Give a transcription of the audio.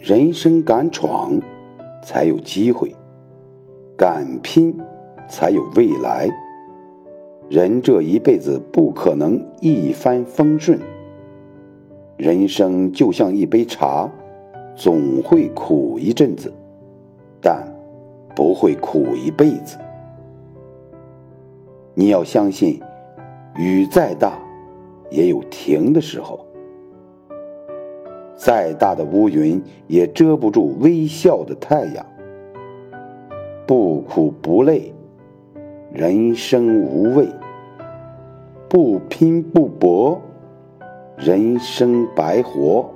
人生敢闯，才有机会；敢拼，才有未来。人这一辈子不可能一帆风顺，人生就像一杯茶，总会苦一阵子，但不会苦一辈子。你要相信，雨再大，也有停的时候。再大的乌云也遮不住微笑的太阳。不苦不累，人生无味；不拼不搏，人生白活。